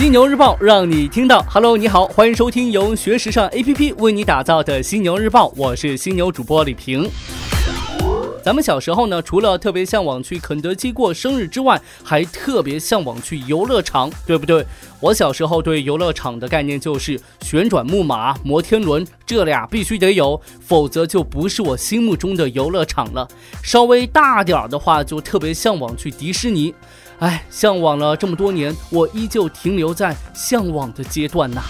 犀牛日报让你听到。Hello，你好，欢迎收听由学时尚 APP 为你打造的犀牛日报，我是犀牛主播李平。咱们小时候呢，除了特别向往去肯德基过生日之外，还特别向往去游乐场，对不对？我小时候对游乐场的概念就是旋转木马、摩天轮，这俩必须得有，否则就不是我心目中的游乐场了。稍微大点儿的话，就特别向往去迪士尼。哎，向往了这么多年，我依旧停留在向往的阶段呐。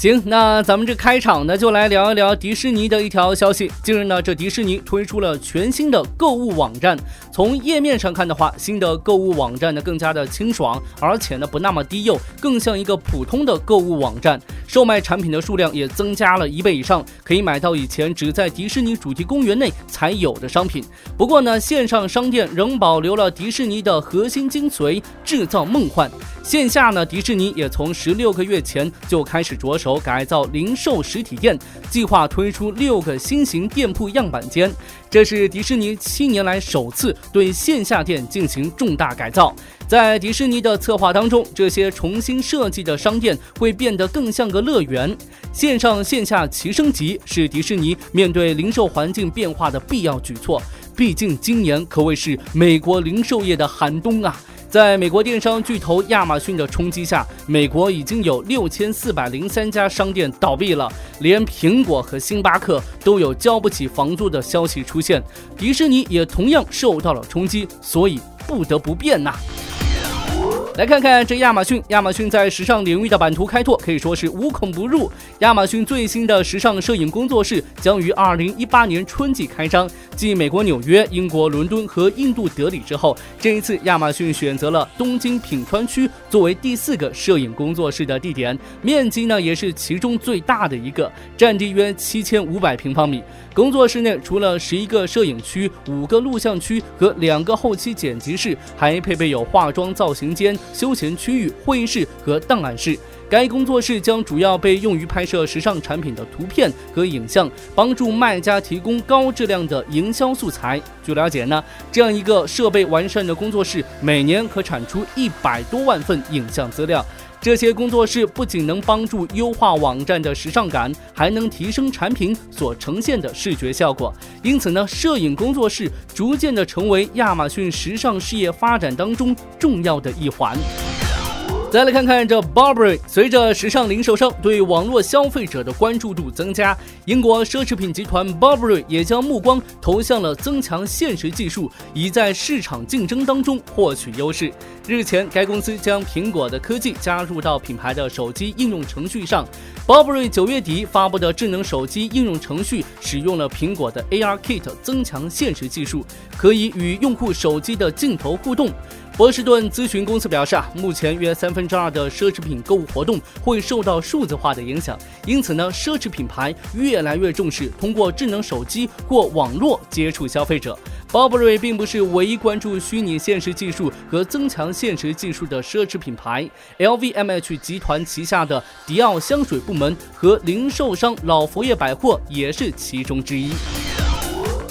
行，那咱们这开场呢，就来聊一聊迪士尼的一条消息。近日呢，这迪士尼推出了全新的购物网站。从页面上看的话，新的购物网站呢更加的清爽，而且呢不那么低幼，更像一个普通的购物网站。售卖产品的数量也增加了一倍以上，可以买到以前只在迪士尼主题公园内才有的商品。不过呢，线上商店仍保留了迪士尼的核心精髓，制造梦幻。线下呢，迪士尼也从十六个月前就开始着手改造零售实体店，计划推出六个新型店铺样板间。这是迪士尼七年来首次对线下店进行重大改造。在迪士尼的策划当中，这些重新设计的商店会变得更像个乐园。线上线下齐升级是迪士尼面对零售环境变化的必要举措。毕竟今年可谓是美国零售业的寒冬啊。在美国电商巨头亚马逊的冲击下，美国已经有六千四百零三家商店倒闭了，连苹果和星巴克都有交不起房租的消息出现。迪士尼也同样受到了冲击，所以不得不变呐。来看看这亚马逊，亚马逊在时尚领域的版图开拓可以说是无孔不入。亚马逊最新的时尚摄影工作室将于二零一八年春季开张，继美国纽约、英国伦敦和印度德里之后，这一次亚马逊选择了东京品川区作为第四个摄影工作室的地点，面积呢也是其中最大的一个，占地约七千五百平方米。工作室内除了十一个摄影区、五个录像区和两个后期剪辑室，还配备有化妆造型间、休闲区域、会议室和档案室。该工作室将主要被用于拍摄时尚产品的图片和影像，帮助卖家提供高质量的营销素材。据了解呢，这样一个设备完善的工作室，每年可产出一百多万份影像资料。这些工作室不仅能帮助优化网站的时尚感，还能提升产品所呈现的视觉效果。因此呢，摄影工作室逐渐的成为亚马逊时尚事业发展当中重要的一环。再来看看这 Burberry，随着时尚零售商对网络消费者的关注度增加，英国奢侈品集团 Burberry 也将目光投向了增强现实技术，以在市场竞争当中获取优势。日前，该公司将苹果的科技加入到品牌的手机应用程序上。Burberry 九月底发布的智能手机应用程序使用了苹果的 AR Kit 增强现实技术，可以与用户手机的镜头互动。波士顿咨询公司表示啊，目前约三分之二的奢侈品购物活动会受到数字化的影响，因此呢，奢侈品牌越来越重视通过智能手机或网络接触消费者。Burberry 并不是唯一关注虚拟现实技术和增强现实技术的奢侈品牌，LVMH 集团旗下的迪奥香水部门和零售商老佛爷百货也是其中之一。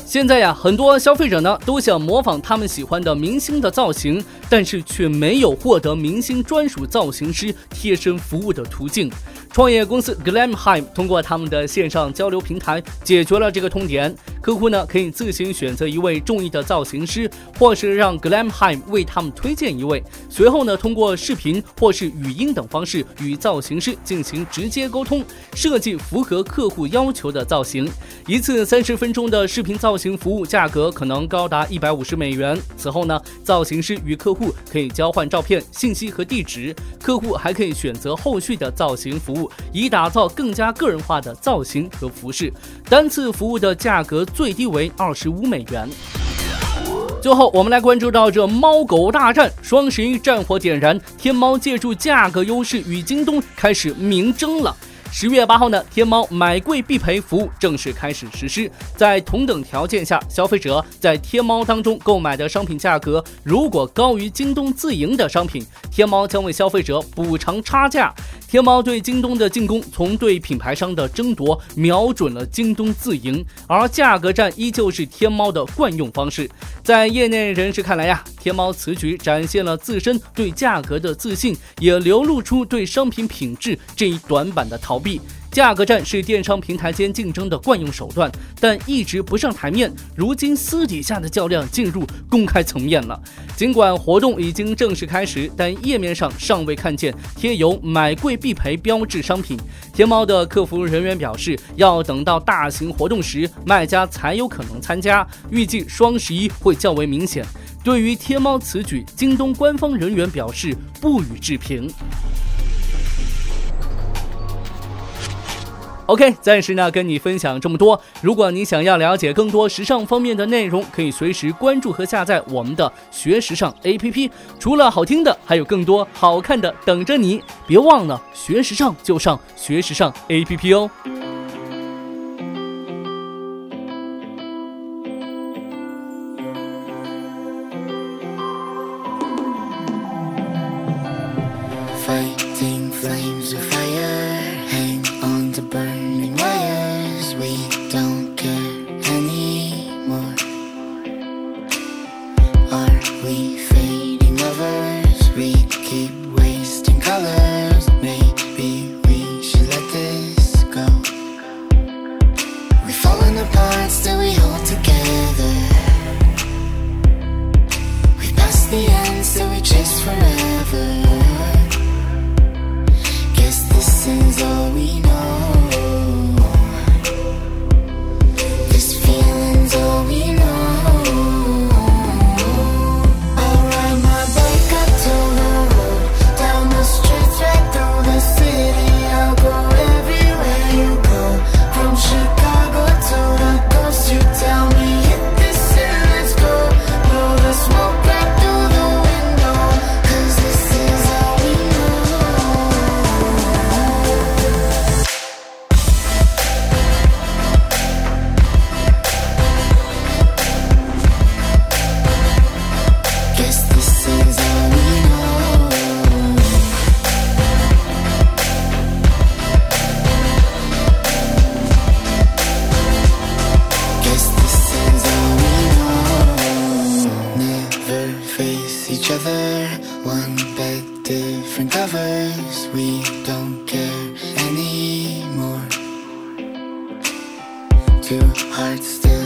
现在呀，很多消费者呢都想模仿他们喜欢的明星的造型，但是却没有获得明星专属造型师贴身服务的途径。创业公司 Glamheim 通过他们的线上交流平台解决了这个痛点。客户呢可以自行选择一位中意的造型师，或是让 Glamheim 为他们推荐一位。随后呢，通过视频或是语音等方式与造型师进行直接沟通，设计符合客户要求的造型。一次三十分钟的视频造型服务价格可能高达一百五十美元。此后呢，造型师与客户可以交换照片、信息和地址，客户还可以选择后续的造型服务，以打造更加个人化的造型和服饰。单次服务的价格。最低为二十五美元。最后，我们来关注到这猫狗大战，双十一战火点燃，天猫借助价格优势与京东开始明争了。十月八号呢，天猫买贵必赔服务正式开始实施。在同等条件下，消费者在天猫当中购买的商品价格如果高于京东自营的商品，天猫将为消费者补偿差价。天猫对京东的进攻，从对品牌商的争夺，瞄准了京东自营，而价格战依旧是天猫的惯用方式。在业内人士看来呀，天猫此举展现了自身对价格的自信，也流露出对商品品质这一短板的讨逃避。价格战是电商平台间竞争的惯用手段，但一直不上台面。如今私底下的较量进入公开层面了。尽管活动已经正式开始，但页面上尚未看见贴有“买贵必赔”标志商品。天猫的客服人员表示，要等到大型活动时，卖家才有可能参加。预计双十一会较为明显。对于天猫此举，京东官方人员表示不予置评。OK，暂时呢跟你分享这么多。如果你想要了解更多时尚方面的内容，可以随时关注和下载我们的学时尚 APP。除了好听的，还有更多好看的等着你。别忘了学时尚就上学时尚 APP 哦。all we know each other. One bed, different covers. We don't care anymore. Two hearts still